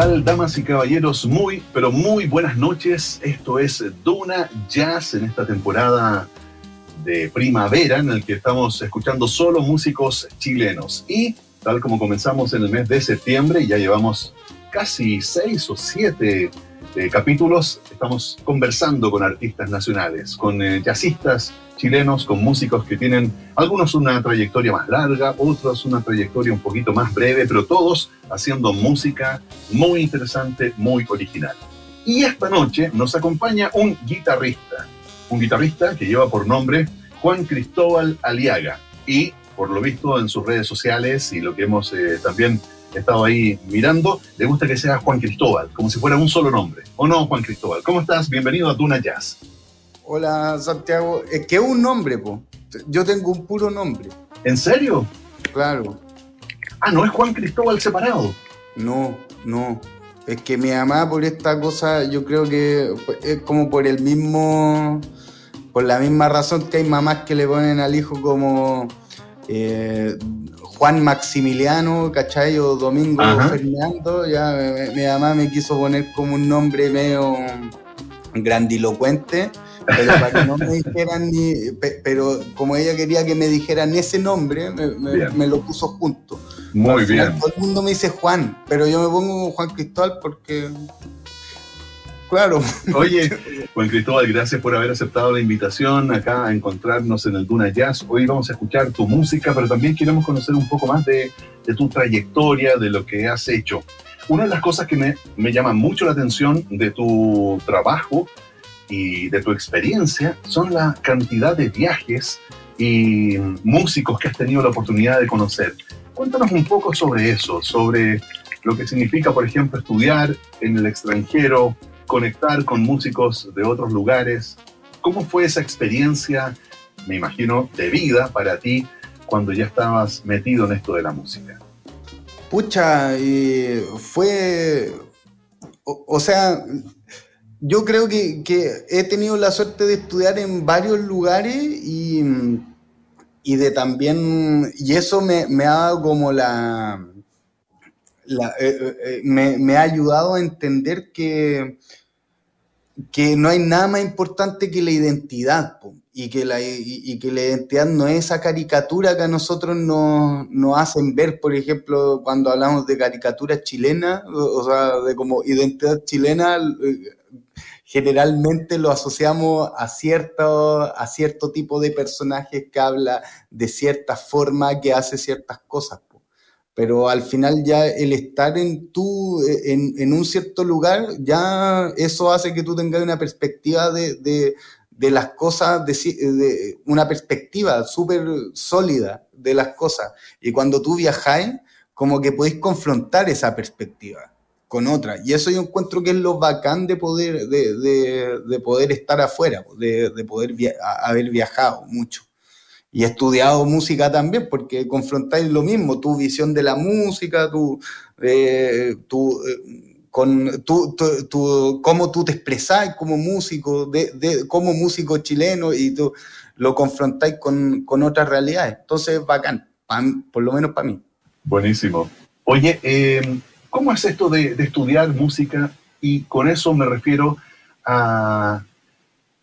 tal, damas y caballeros? Muy, pero muy buenas noches. Esto es Duna Jazz en esta temporada de primavera en el que estamos escuchando solo músicos chilenos. Y tal como comenzamos en el mes de septiembre, ya llevamos casi seis o siete eh, capítulos, estamos conversando con artistas nacionales, con eh, jazzistas chilenos, con músicos que tienen algunos una trayectoria más larga, otros una trayectoria un poquito más breve, pero todos haciendo música muy interesante, muy original. Y esta noche nos acompaña un guitarrista, un guitarrista que lleva por nombre Juan Cristóbal Aliaga y por lo visto en sus redes sociales y lo que hemos eh, también he estado ahí mirando, le gusta que sea Juan Cristóbal, como si fuera un solo nombre. ¿O no, Juan Cristóbal? ¿Cómo estás? Bienvenido a Duna Jazz. Hola, Santiago. Es que es un nombre, po. Yo tengo un puro nombre. ¿En serio? Claro. Ah, ¿no es Juan Cristóbal separado? No, no. Es que mi mamá por esta cosa, yo creo que es como por el mismo, por la misma razón que hay mamás que le ponen al hijo como eh, Juan Maximiliano, ¿cachai? O Domingo Fernando, ya mi, mamá me quiso poner como un nombre medio grandilocuente, pero para que no me dijeran ni, pero como ella quería que me dijeran ese nombre, me, lo puso junto. Muy bien. Todo el mundo me dice Juan, pero yo me pongo Juan Cristóbal porque Claro. Oye, Juan Cristóbal, gracias por haber aceptado la invitación acá a encontrarnos en el Duna Jazz. Hoy vamos a escuchar tu música, pero también queremos conocer un poco más de, tu trayectoria, de lo que has hecho. Una de las cosas que me, me llama mucho la atención de tu trabajo y de tu experiencia son la cantidad de viajes y músicos que has tenido la oportunidad de conocer. Cuéntanos un poco sobre eso, sobre lo que significa, por ejemplo, estudiar en el extranjero, conectar con músicos de otros lugares. ¿Cómo fue esa experiencia, me imagino, de vida para ti cuando ya estabas metido en esto de la música? Pucha, fue, o, sea, yo creo que, he tenido la suerte de estudiar en varios lugares y, de también, y eso me, ha dado como la, eh, eh, eh, me, me, ha ayudado a entender que, que no hay nada más importante que la identidad, y, que la, y, que la identidad no es esa caricatura que a nosotros nos, hacen ver, por ejemplo, cuando hablamos de caricatura chilena, o, sea, de como identidad chilena, eh, generalmente lo asociamos a cierto, a cierto tipo de personajes que habla de cierta forma, que hace ciertas cosas pero al final ya el estar en, tu, en, un cierto lugar, ya eso hace que tú tengas una perspectiva de, las cosas, de, una perspectiva súper sólida de las cosas. Y cuando tú viajáis, como que podéis confrontar esa perspectiva con otra. Y eso yo encuentro que es lo bacán de poder, de, poder estar afuera, de, poder haber viajado mucho y he estudiado música también, porque confrontáis lo mismo, tu visión de la música, tu, eh, tu, eh, con, tu, tu, cómo tú te expresás como músico, de, de, como músico chileno, y tú lo confrontáis con, con otras realidades. Entonces, bacán, por lo menos para mí. Buenísimo. Oye, eh, ¿cómo es esto de, de estudiar música? Y con eso me refiero a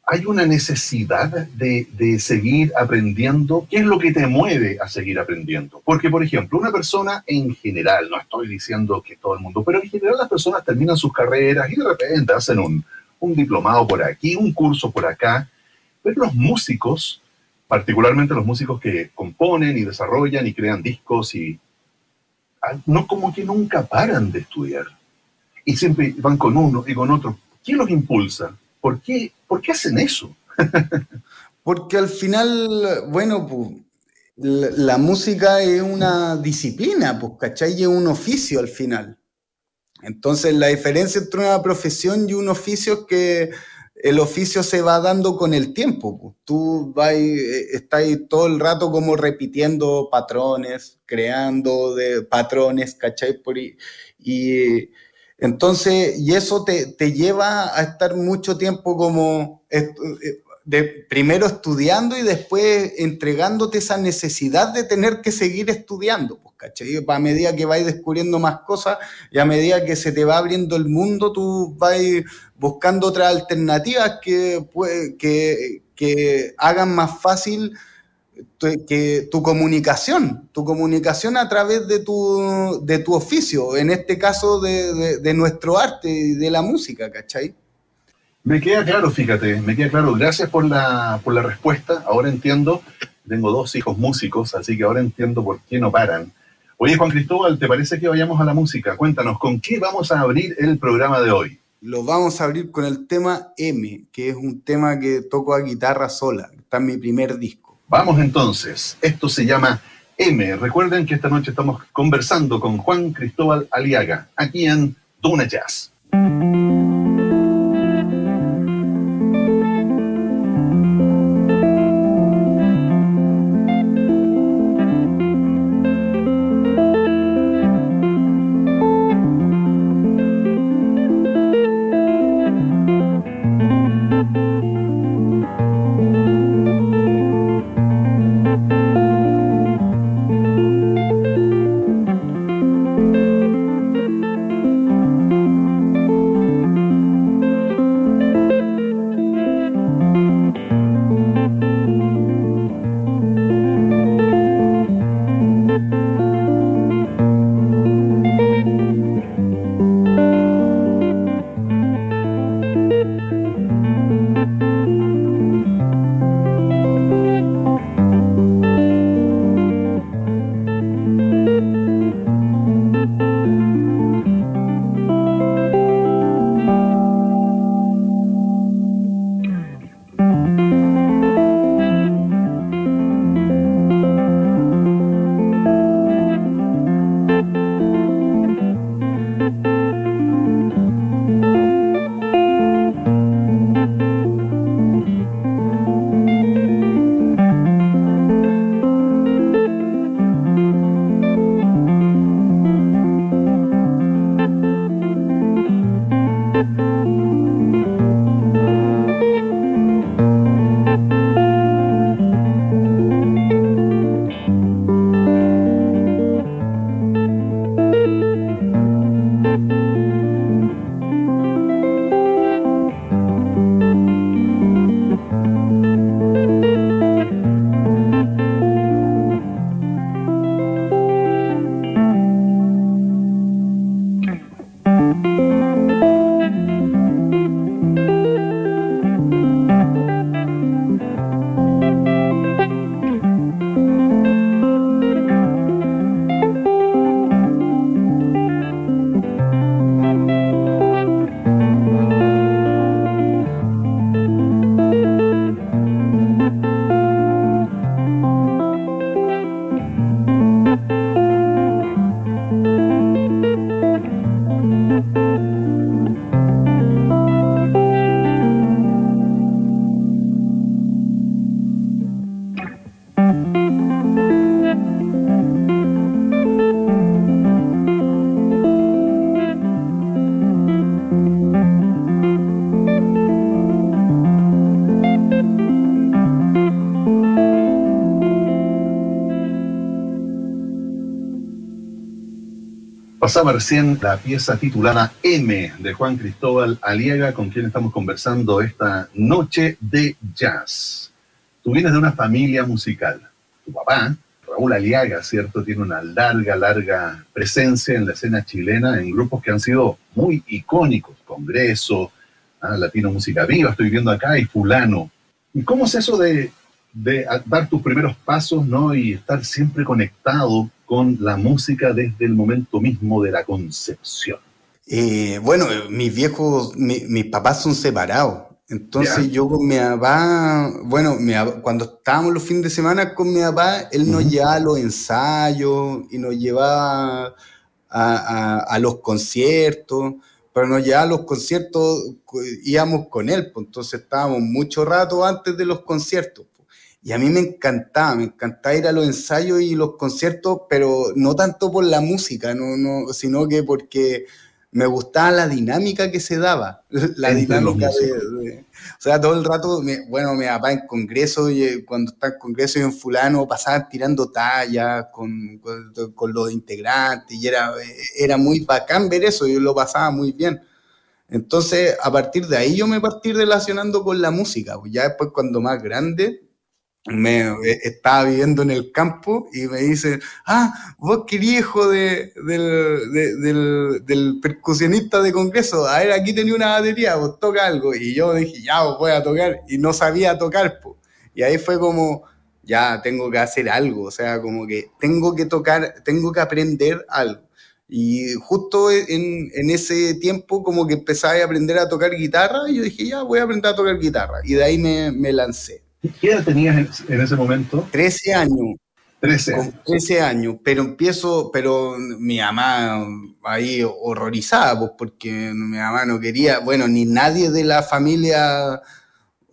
hay una necesidad de, seguir aprendiendo. ¿Qué es lo que te mueve a seguir aprendiendo? Porque, por ejemplo, una persona en general, no estoy diciendo que todo el mundo, pero en general las personas terminan sus carreras y de repente hacen un, un diplomado por aquí, un curso por acá. Pero los músicos, particularmente los músicos que componen y desarrollan y crean discos y ah, no como que nunca paran de estudiar. Y siempre van con uno y con otro. ¿Quién los impulsa? ¿Por qué, ¿Por qué hacen eso? Porque al final, bueno, la, música es una disciplina, pues, ¿cachai? Es un oficio al final. Entonces, la diferencia entre una profesión y un oficio es que el oficio se va dando con el tiempo. Tú vas, eh, estás todo el rato como repitiendo patrones, creando de patrones, ¿cachai? Por, y entonces, y eso te, lleva a estar mucho tiempo como, eh, primero estudiando y después entregándote esa necesidad de tener que seguir estudiando, pues, ¿cachai? A medida que vais descubriendo más cosas y a medida que se te va abriendo el mundo, tú vas buscando otras alternativas que, que, que hagan más fácil que tu comunicación, tu comunicación a través de tu, de tu oficio, en este caso de, de, nuestro arte y de la música, ¿cachai? Me queda claro, fíjate, me queda claro. Gracias por la, por la respuesta. Ahora entiendo, tengo dos hijos músicos, así que ahora entiendo por qué no paran. Oye, Juan Cristóbal, ¿te parece que vayamos a la música? Cuéntanos, ¿con qué vamos a abrir el programa de hoy? Lo vamos a abrir con el tema M, que es un tema que toco a guitarra sola, está en mi primer disco. Vamos entonces, esto se llama M. Recuerden que esta noche estamos conversando con Juan Cristóbal Aliaga, aquí en Duna Jazz. Pasaba recién la pieza titulada M de Juan Cristóbal Aliaga, con quien estamos conversando esta noche de jazz. Tú vienes de una familia musical. Tu papá, Raúl Aliaga, ¿cierto? Tiene una larga, larga presencia en la escena chilena en grupos que han sido muy icónicos. Congreso, ah, Latino Música Viva, estoy viendo acá, y Fulano. ¿Y cómo es eso de, de dar tus primeros pasos, ¿no? Y estar siempre conectado con la música desde el momento mismo de la concepción? Eh, bueno, mis viejos, mis papás son separados. Entonces yo con mi papá, bueno, cuando estábamos los fines de semana con mi papá, él nos llevaba a los ensayos y nos llevaba a, los conciertos, pero nos llevaba a los conciertos, íbamos con él, pues entonces estábamos mucho rato antes de los conciertos. Y a mí me encantaba, me encantaba ir a los ensayos y los conciertos, pero no tanto por la música, no, no, sino que porque me gustaba la dinámica que se daba, la dinámica de, O sea, todo el rato, bueno, mi papá en congreso, y cuando está en congreso y en fulano, pasaban tirando tallas con, con, los integrantes y era, era muy bacán ver eso, yo lo pasaba muy bien. Entonces, a partir de ahí yo me partí relacionando con la música. Pues ya después, cuando más grande, me eh, estaba viviendo en el campo y me dice, ah, vos querías hijo de, del, del, percusionista de congreso, a ver, aquí tenía una batería, vos toca algo. Y yo dije, ya, vos voy a tocar. Y no sabía tocar, pues. Y ahí fue como, ya, tengo que hacer algo, o sea, como que tengo que tocar, tengo que aprender algo. Y justo en, en, ese tiempo como que empezaba a aprender a tocar guitarra y yo dije, ya, voy a aprender a tocar guitarra. Y de ahí me, me lancé. ¿Qué edad tenías en, ese momento? 13 años. 13 años. 13 años, pero empiezo, pero mi mamá ahí horrorizada, pues porque mi mamá no quería, bueno, ni nadie de la familia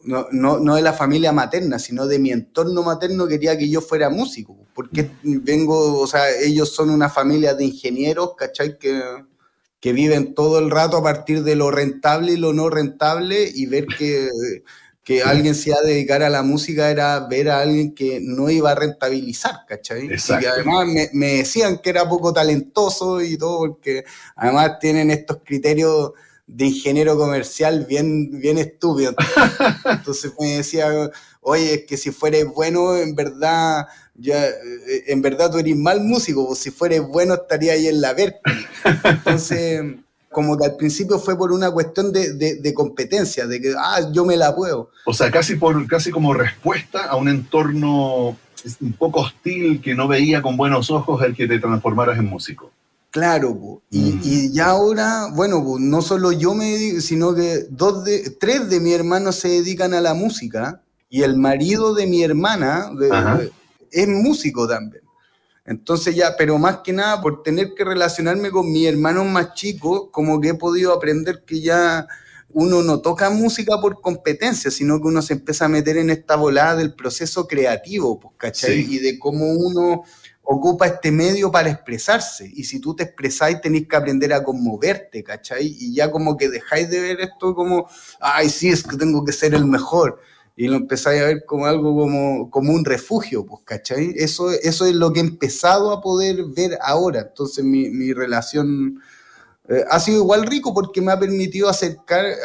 no, no, no, de la familia materna, sino de mi entorno materno quería que yo fuera músico, porque vengo, o sea, ellos son una familia de ingenieros, ¿cachai? Que, que viven todo el rato a partir de lo rentable y lo no rentable y ver que, que alguien se iba a dedicar a la música era ver a alguien que no iba a rentabilizar, ¿cachai? Y que además me, me decían que era poco talentoso y todo, porque además tienen estos criterios de ingeniero comercial bien, bien estúpido. Entonces me decía, oye, es que si fueres bueno, en verdad, ya, en verdad tú eres mal músico, pues si fueres bueno estaría ahí en la Berkeley. Entonces, como que al principio fue por una cuestión de, de, competencia, de que, ah, yo me la puedo. O sea, casi, por, casi como respuesta a un entorno un poco hostil que no veía con buenos ojos el que te transformaras en músico. Claro, y, mm. y, ya ahora, bueno, no solo yo me dedico, sino que dos de, tres de mis hermanos se dedican a la música y el marido de mi hermana es músico también. Entonces ya, pero más que nada por tener que relacionarme con mis hermanos más chicos, como que he podido aprender que ya uno no toca música por competencia, sino que uno se empieza a meter en esta volada del proceso creativo, pues, ¿cachai? Y de cómo uno ocupa este medio para expresarse. Y si tú te expresáis, tenéis que aprender a conmoverte, ¿cachai? Y ya como que dejáis de ver esto como, ay, sí, es que tengo que ser el mejor. Y lo empezáis a ver como algo como, como un refugio, pues, ¿cachai? Eso, eso es lo que he empezado a poder ver ahora. Entonces mi, mi relación eh, ha sido igual rico porque me ha permitido acercar, eh,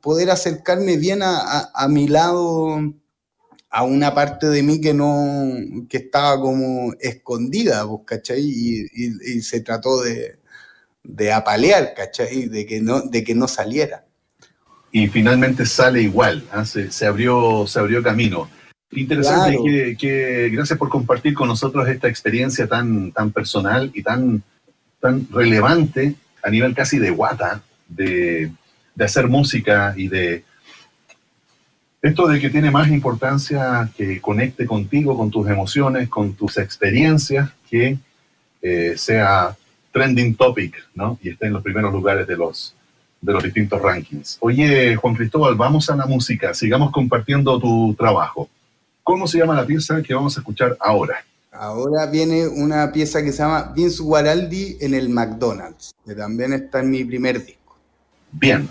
poder acercarme bien a, a mi lado a una parte de mí que no, que estaba como escondida, pues, ¿cachai? Y, se trató de, de, apalear, ¿cachai? De que no, de que no saliera. Y finalmente sale igual, ¿ah? se, abrió, se abrió camino. Interesante, que, gracias por compartir con nosotros esta experiencia tan, tan personal y tan, tan relevante a nivel casi de guata, de, de hacer música y de, esto de que tiene más importancia que conecte contigo, con tus emociones, con tus experiencias, que eh, sea trending topic, ¿no? Y esté en los primeros lugares de los, de los distintos rankings. Oye, Juan Cristóbal, vamos a la música, sigamos compartiendo tu trabajo. ¿Cómo se llama la pieza que vamos a escuchar ahora? Ahora viene una pieza que se llama Vince Guaraldi en el McDonald's, que también está en mi primer disco. Bien.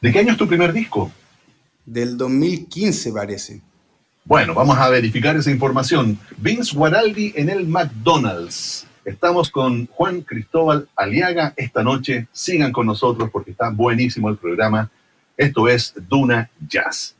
¿De qué año es tu primer disco? del 2015 parece. Bueno, vamos a verificar esa información. Vince Guaraldi en el McDonald's. Estamos con Juan Cristóbal Aliaga esta noche. Sigan con nosotros porque está buenísimo el programa. Esto es Duna Jazz.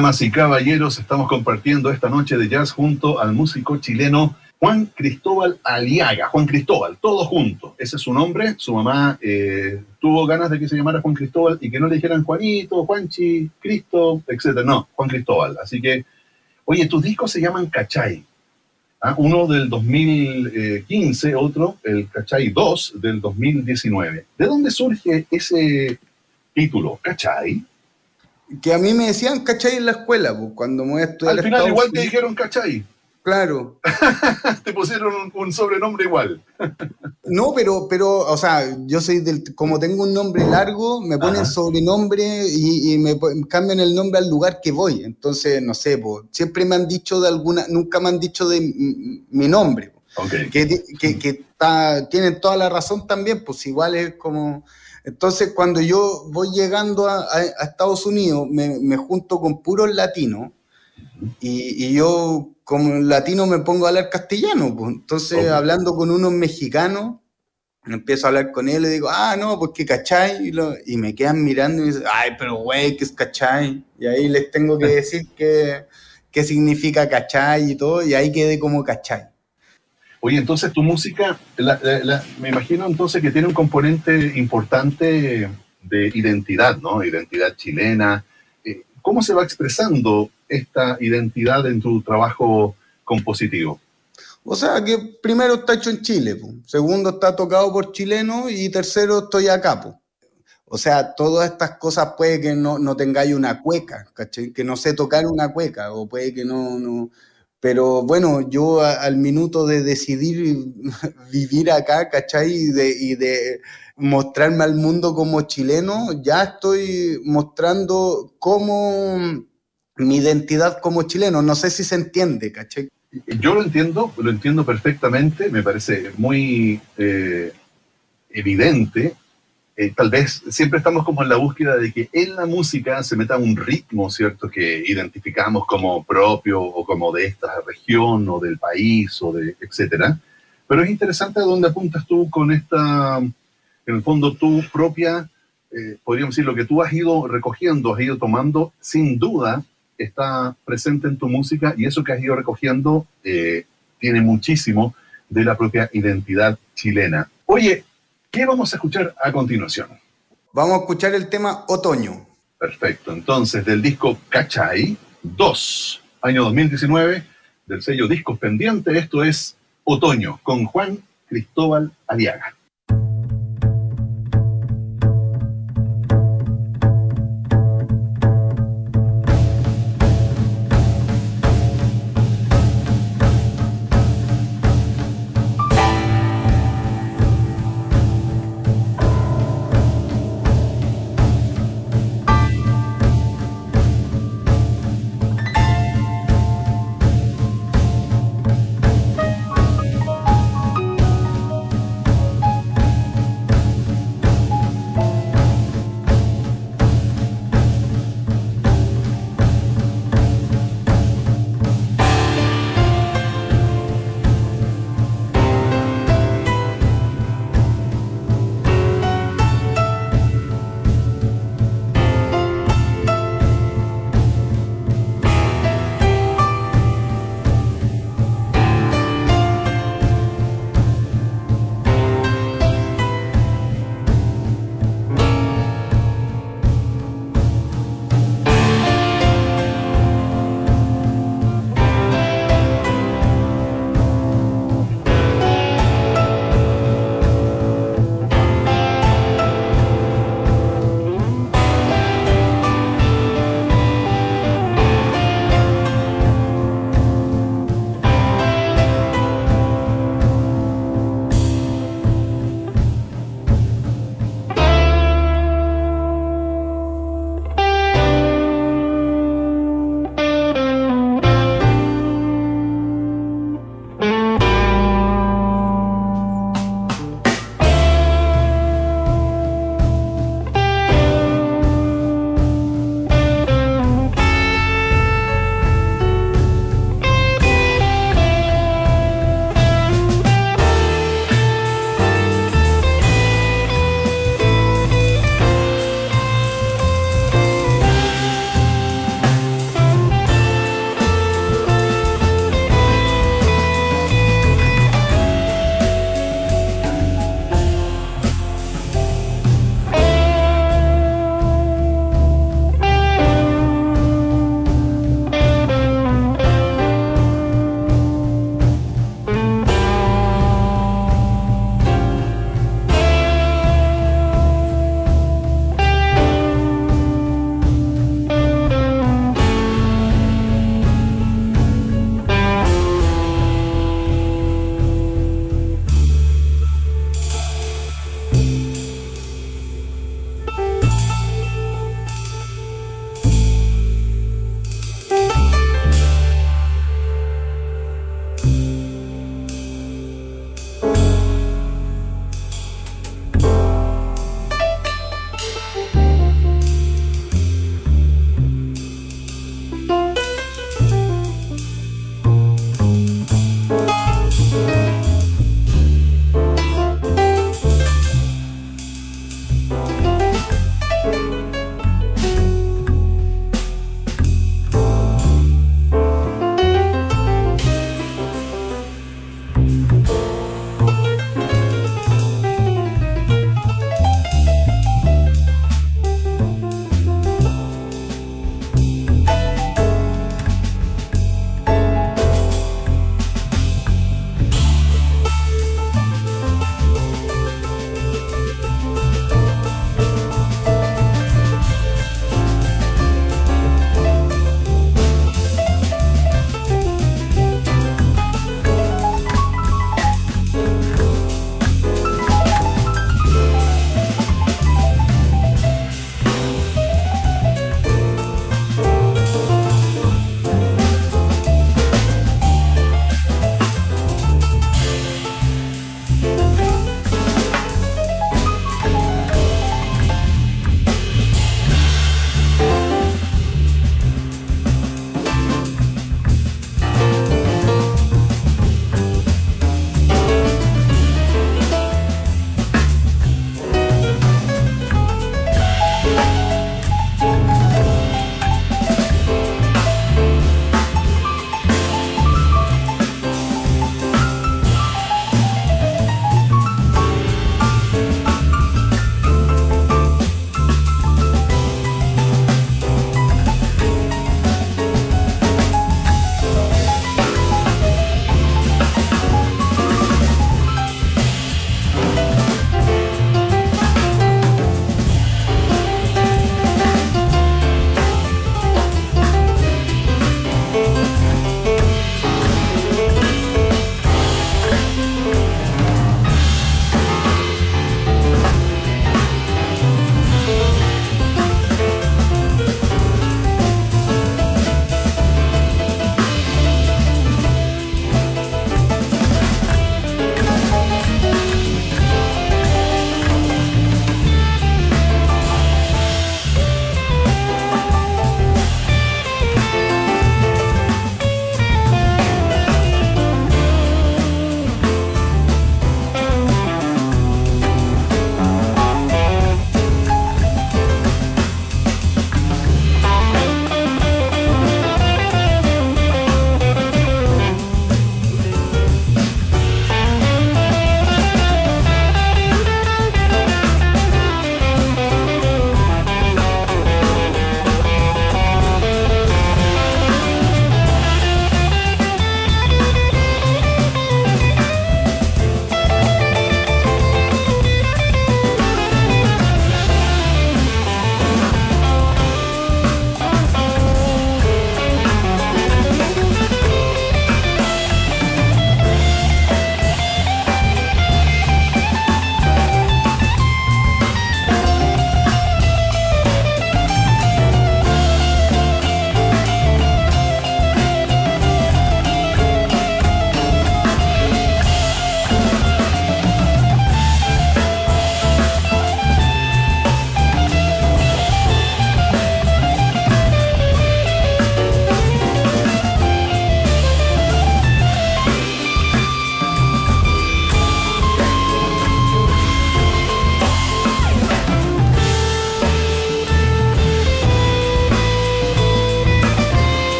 Damas y caballeros, estamos compartiendo esta noche de jazz junto al músico chileno Juan Cristóbal Aliaga. Juan Cristóbal, todo junto. Ese es su nombre. Su mamá eh, tuvo ganas de que se llamara Juan Cristóbal y que no le dijeran Juanito, Juanchi, Cristo, etc. No, Juan Cristóbal. Así que, oye, tus discos se llaman Cachay. ¿ah? Uno del 2015, otro, el Cachay 2 del 2019. ¿De dónde surge ese título, Cachay? Que a mí me decían cachai en la escuela, pues, cuando me voy a estudiar. Al final igual te dijeron cachai. Claro. te pusieron un, sobrenombre igual. no, pero, pero, o sea, yo soy del, como tengo un nombre largo, me ponen sobrenombre y, me cambian el nombre al lugar que voy. Entonces, no sé, pues, siempre me han dicho de alguna, nunca me han dicho de mi nombre. Que, que, que tienen toda la razón también, pues igual es como entonces, cuando yo voy llegando a, Estados Unidos, me, junto con puros latinos y, yo como latino me pongo a hablar castellano. Pues. Entonces, hablando con unos mexicanos, empiezo a hablar con él y digo, ah, no, pues que cachai. Y, me quedan mirando y me dicen, ay, pero güey, ¿qué es cachai? Y ahí les tengo que decir qué, qué significa cachai y todo, y ahí quedé como cachai. Oye, entonces tu música, me imagino entonces que tiene un componente importante de identidad, ¿no? Identidad chilena. Eh, ¿Cómo se va expresando esta identidad en tu trabajo compositivo? O sea, que primero está hecho en Chile, segundo está tocado por chilenos y tercero estoy acá. O sea, todas estas cosas puede que no, no tengáis una cueca, ¿cachai? Que no sé tocar una cueca, o puede que no, pero bueno, yo al minuto de decidir vivir acá, ¿cachai? Y de, y de mostrarme al mundo como chileno, ya estoy mostrando cómo mi identidad como chileno. No sé si se entiende, ¿cachai? Yo lo entiendo, lo entiendo perfectamente, me parece muy eh, evidente eh, tal vez siempre estamos como en la búsqueda de que en la música se meta un ritmo, ¿cierto? Que identificamos como propio o como de esta región o del país o de etcétera. Pero es interesante a dónde apuntas tú con esta, en el fondo, tu propia, eh, podríamos decir, lo que tú has ido recogiendo, has ido tomando, sin duda está presente en tu música y eso que has ido recogiendo eh, tiene muchísimo de la propia identidad chilena. Oye, ¿Qué vamos a escuchar a continuación? Vamos a escuchar el tema Otoño. Perfecto. Entonces, del disco Cachay 2, año 2019, del sello Discos Pendiente, esto es Otoño, con Juan Cristóbal Aliaga.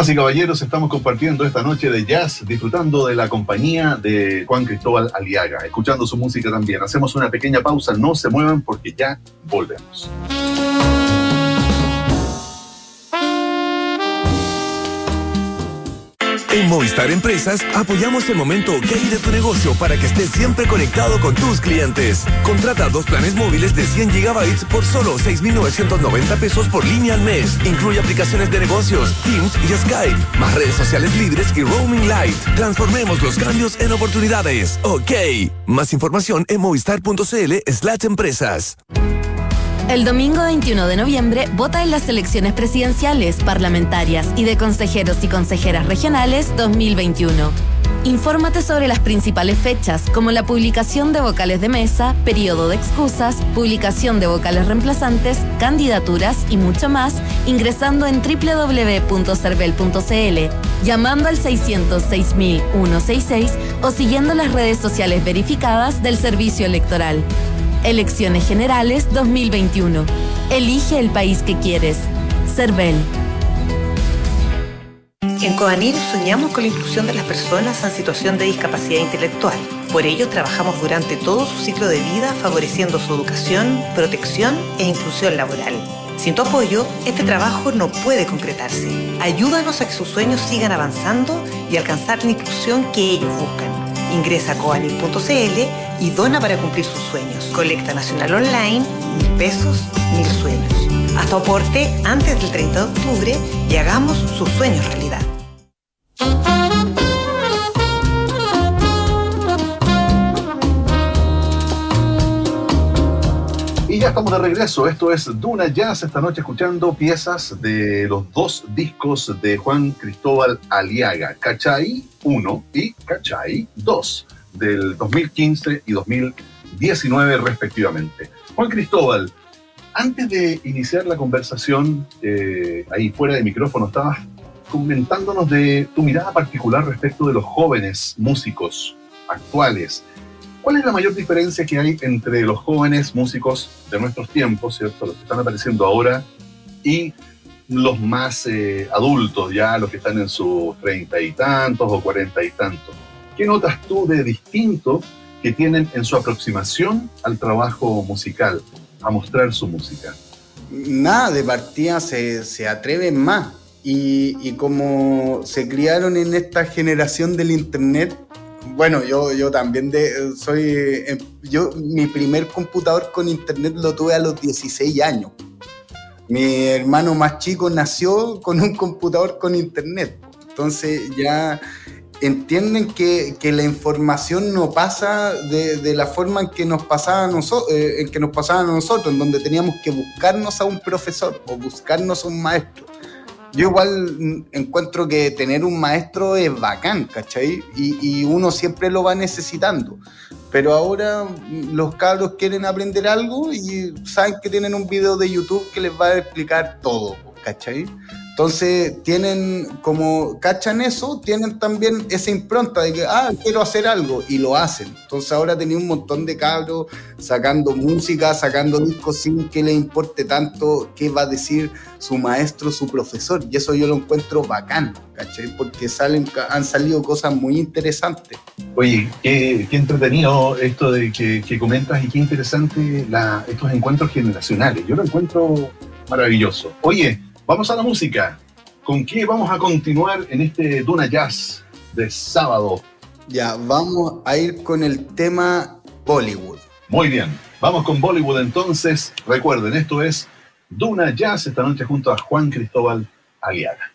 Damas y caballeros, estamos compartiendo esta noche de jazz, disfrutando de la compañía de Juan Cristóbal Aliaga, escuchando su música también. Hacemos una pequeña pausa, no se muevan porque ya volvemos. En Movistar Empresas apoyamos el momento que de tu negocio para que estés siempre conectado con tus clientes. Contrata dos planes móviles de 100 GB por solo 6.990 pesos por línea al mes. Incluye aplicaciones de negocios, Teams y Skype, más redes sociales libres y roaming light. Transformemos los cambios en oportunidades. Ok. Más información en movistar.cl slash empresas. El domingo 21 de noviembre vota en las elecciones presidenciales, parlamentarias y de consejeros y consejeras regionales 2021. Infórmate sobre las principales fechas, como la publicación de vocales de mesa, periodo de excusas, publicación de vocales reemplazantes, candidaturas y mucho más, ingresando en www.cervel.cl, llamando al 606.166 o siguiendo las redes sociales verificadas del Servicio Electoral. Elecciones Generales 2021. Elige el país que quieres. CERVEL. En Coanir soñamos con la inclusión de las personas en situación de discapacidad intelectual. Por ello trabajamos durante todo su ciclo de vida favoreciendo su educación, protección e inclusión laboral. Sin tu apoyo, este trabajo no puede concretarse. Ayúdanos a que sus sueños sigan avanzando y alcanzar la inclusión que ellos buscan. Ingresa a coanil.cl y dona para cumplir sus sueños. Colecta Nacional Online, mil pesos, mil sueños. Hasta aporte antes del 30 de octubre y hagamos sus sueños realidad. Ya estamos de regreso. Esto es Duna Jazz. Esta noche escuchando piezas de los dos discos de Juan Cristóbal Aliaga, Cachay 1 y Cachay 2 del 2015 y 2019 respectivamente. Juan Cristóbal, antes de iniciar la conversación, eh, ahí fuera de micrófono, estabas comentándonos de tu mirada particular respecto de los jóvenes músicos actuales. ¿Cuál es la mayor diferencia que hay entre los jóvenes músicos de nuestros tiempos, ¿cierto? Los que están apareciendo ahora y los más eh, adultos, ya los que están en sus treinta y tantos o cuarenta y tantos? ¿Qué notas tú de distinto que tienen en su aproximación al trabajo musical, a mostrar su música? Nada, de partida se, se atreven más. Y, y, como se criaron en esta generación del Internet, bueno, yo, yo también de, soy. eh, Yo, mi primer computador con Internet lo tuve a los 16 años. Mi hermano más chico nació con un computador con Internet. Entonces ya entienden que, que, la información no pasa de, de, la forma en que nos pasaba a nosotros, eh, en que nos pasaba a nosotros, en donde teníamos que buscarnos a un profesor o buscarnos a un maestro. Yo igual encuentro que tener un maestro es bacán, ¿cachai? Y, uno siempre lo va necesitando. Pero ahora los cabros quieren aprender algo y saben que tienen un video de YouTube que les va a explicar todo, ¿cachai? Entonces tienen, como cachan eso, tienen también esa impronta de que, ah, quiero hacer algo y lo hacen. Entonces ahora tenía un montón de cabros sacando música, sacando discos sin que les importe tanto qué va a decir su maestro, su profesor. Y eso yo lo encuentro bacán, ¿cachai? Porque salen, han salido cosas muy interesantes. Oye, qué, entretenido esto de que, que, comentas y qué interesante la, estos encuentros generacionales. Yo lo encuentro maravilloso. Oye, Vamos a la música. ¿Con qué vamos a continuar en este Duna Jazz de sábado? Ya, vamos a ir con el tema Bollywood. Muy bien, vamos con Bollywood entonces. Recuerden, esto es Duna Jazz esta noche junto a Juan Cristóbal Aliaga.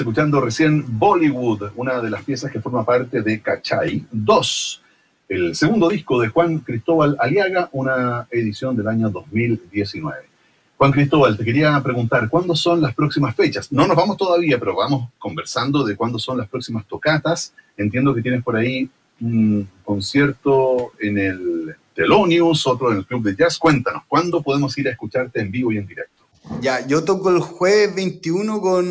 Escuchando recién Bollywood, una de las piezas que forma parte de Cachay 2, el segundo disco de Juan Cristóbal Aliaga, una edición del año 2019. Juan Cristóbal, te quería preguntar, ¿cuándo son las próximas fechas? No nos vamos todavía, pero vamos conversando de cuándo son las próximas tocatas. Entiendo que tienes por ahí un concierto en el Telonius, otro en el Club de Jazz. Cuéntanos, ¿cuándo podemos ir a escucharte en vivo y en directo? Ya, yo toco el jueves 21 con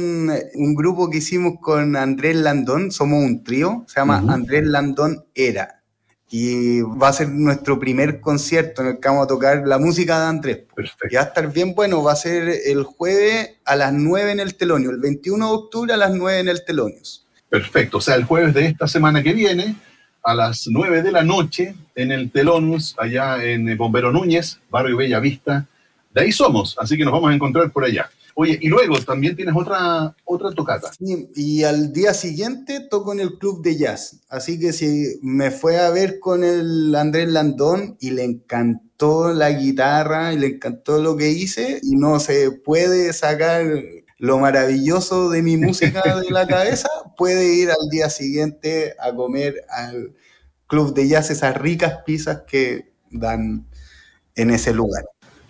un grupo que hicimos con Andrés Landón, somos un trío, se llama Andrés Landón Era. Y va a ser nuestro primer concierto en el que vamos a tocar la música de Andrés. Perfecto. Y va a estar bien bueno, va a ser el jueves a las 9 en el Telonio, el 21 de octubre a las 9 en el Telonius. Perfecto, o sea, el jueves de esta semana que viene, a las 9 de la noche, en el Telonius, allá en Bombero Núñez, Barrio Bella Vista, de ahí somos, así que nos vamos a encontrar por allá. Oye, y luego también tienes otra, otra tocata. Sí, y al día siguiente toco en el club de jazz. Así que si me fue a ver con el Andrés Landón y le encantó la guitarra y le encantó lo que hice y no se puede sacar lo maravilloso de mi música de la cabeza, puede ir al día siguiente a comer al club de jazz esas ricas pizzas que dan en ese lugar.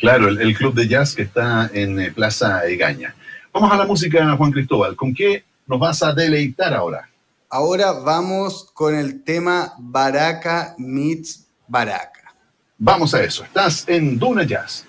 Claro, el, club de jazz que está en eh, Plaza Egaña. Vamos a la música, Juan Cristóbal. ¿Con qué nos vas a deleitar ahora? Ahora vamos con el tema Baraka meets Baraka. Vamos a eso. Estás en Duna Jazz.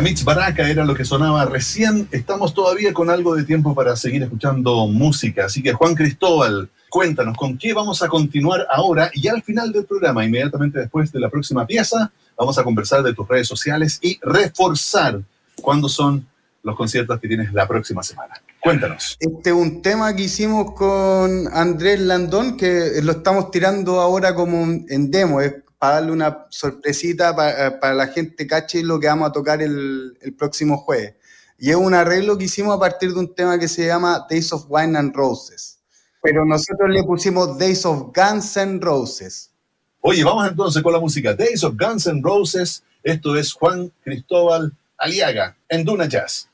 Mitch Baraka era lo que sonaba recién. Estamos todavía con algo de tiempo para seguir escuchando música. Así que Juan Cristóbal, cuéntanos con qué vamos a continuar ahora y al final del programa, inmediatamente después de la próxima pieza, vamos a conversar de tus redes sociales y reforzar cuándo son los conciertos que tienes la próxima semana. Cuéntanos. Este es un tema que hicimos con Andrés Landón, que lo estamos tirando ahora como en demo, para darle una sorpresita para, para, la gente cache lo que vamos a tocar el, el, próximo jueves. Y es un arreglo que hicimos a partir de un tema que se llama Days of Wine and Roses. Pero nosotros le pusimos Days of Guns and Roses. Oye, vamos entonces con la música. Days of Guns and Roses. Esto es Juan Cristóbal Aliaga en Duna Jazz.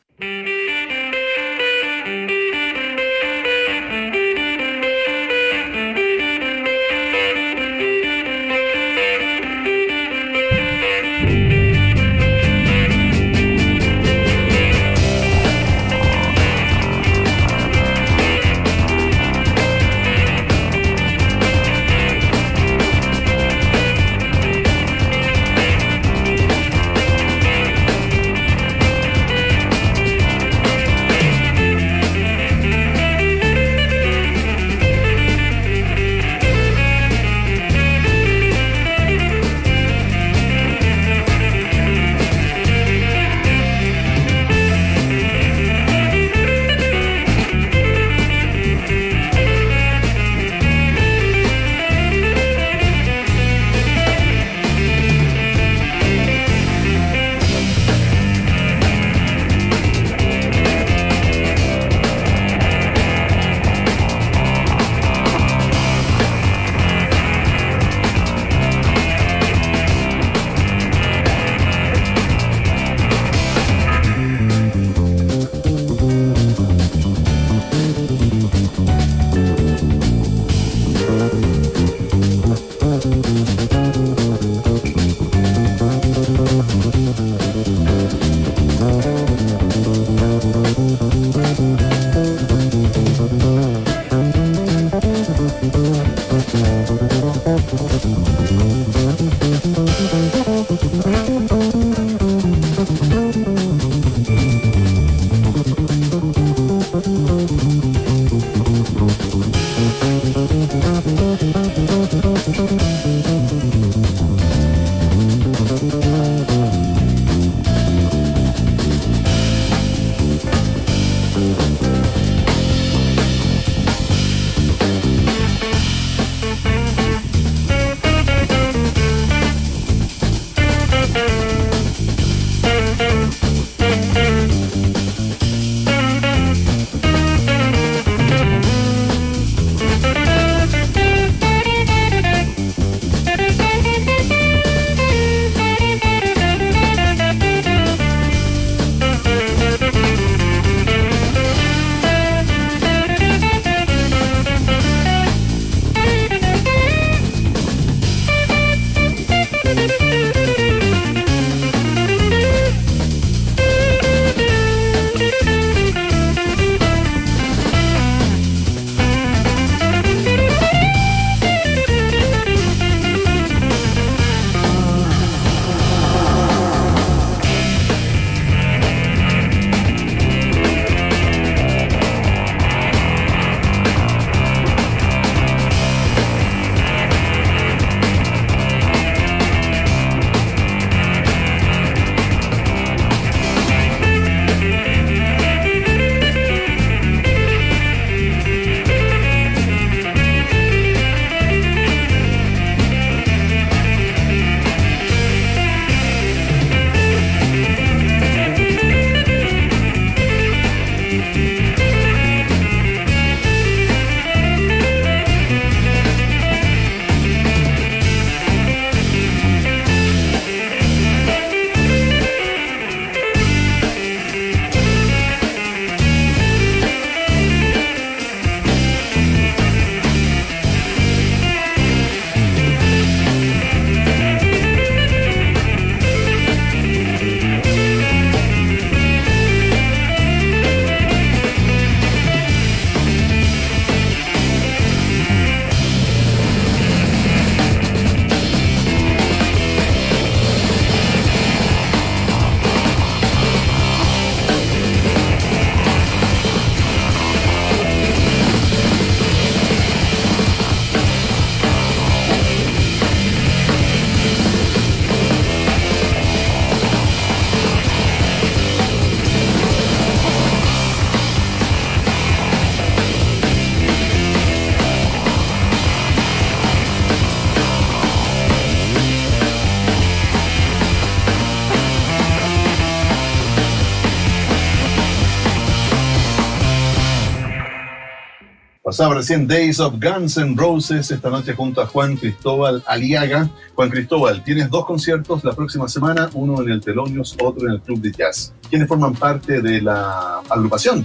Pasaba recién Days of Guns N' Roses esta noche junto a Juan Cristóbal Aliaga. Juan Cristóbal, tienes dos conciertos la próxima semana, uno en el Telonios, otro en el Club de Jazz. ¿Quiénes forman parte de la agrupación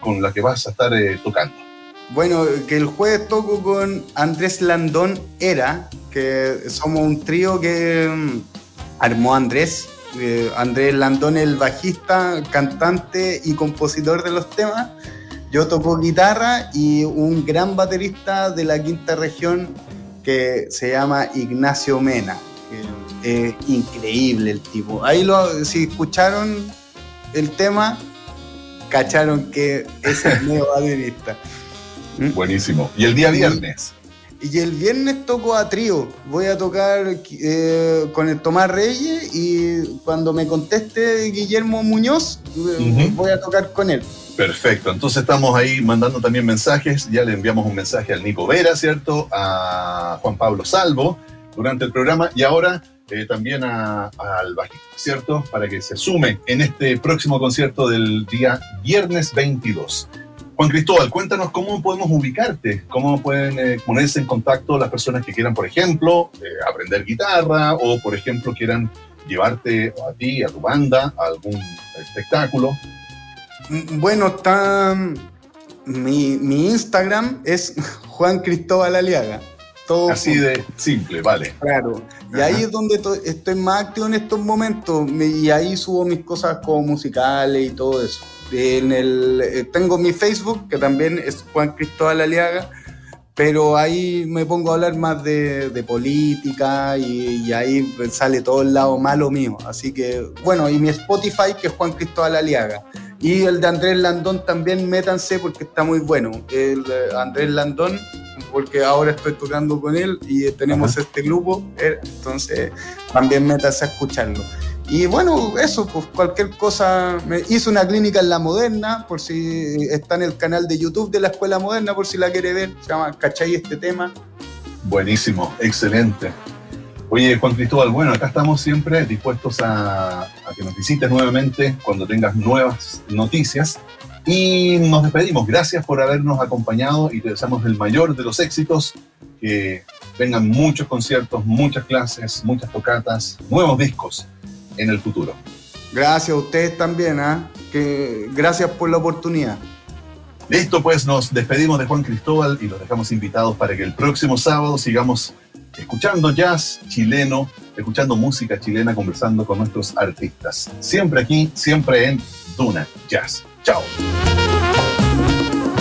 con la que vas a estar eh, tocando? Bueno, que el jueves toco con Andrés Landón Era, que somos un trío que mm, armó Andrés. Eh, Andrés Landón, el bajista, cantante y compositor de los temas yo toco guitarra y un gran baterista de la quinta región que se llama Ignacio Mena. Que es increíble el tipo. Ahí lo, si escucharon el tema, cacharon que es el nuevo baterista. ¿Mm? Buenísimo. ¿Y el día viernes? Y el viernes toco a trío. Voy a tocar eh, con el Tomás Reyes y cuando me conteste Guillermo Muñoz, eh, voy a tocar con él. Perfecto, entonces estamos ahí mandando también mensajes, ya le enviamos un mensaje al Nico Vera, ¿cierto? A Juan Pablo Salvo durante el programa y ahora eh, también al bajista, ¿cierto? Para que se sume en este próximo concierto del día viernes 22. Juan Cristóbal, cuéntanos cómo podemos ubicarte, cómo pueden eh, ponerse en contacto las personas que quieran, por ejemplo, eh, aprender guitarra o, por ejemplo, quieran llevarte a ti, a tu banda, a algún espectáculo. Mm, bueno, está. Mi, Instagram es Juan Cristóbal Aliaga. Todo Así de simple, vale. Claro. Y ahí es donde estoy más activo en estos momentos. Y ahí subo mis cosas como musicales y todo eso. En el, eh, tengo mi Facebook, que también es Juan Cristóbal Aliaga, pero ahí me pongo a hablar más de, política y, y, ahí sale todo el lado malo mío. Así que, bueno, y mi Spotify, que es Juan Cristóbal Aliaga. Y el de Andrés Landón también métanse porque está muy bueno. El de Andrés Landón, porque ahora estoy tocando con él y tenemos este grupo, eh, entonces también métanse a escucharlo. Y bueno, eso, pues cualquier cosa. Me hice una clínica en la moderna, por si está en el canal de YouTube de la Escuela Moderna, por si la quiere ver. Se llama ¿Cachai este tema? Buenísimo, excelente. Oye, Juan Cristóbal, bueno, acá estamos siempre dispuestos a, que nos visites nuevamente cuando tengas nuevas noticias. Y nos despedimos. Gracias por habernos acompañado y te deseamos el mayor de los éxitos. Que vengan muchos conciertos, muchas clases, muchas tocatas, nuevos discos en el futuro. Gracias a ustedes también, ¿ah? que gracias por la oportunidad. Listo, pues nos despedimos de Juan Cristóbal y los dejamos invitados para que el próximo sábado sigamos escuchando jazz chileno, escuchando música chilena, conversando con nuestros artistas. Siempre aquí, siempre en Duna Jazz. Chao.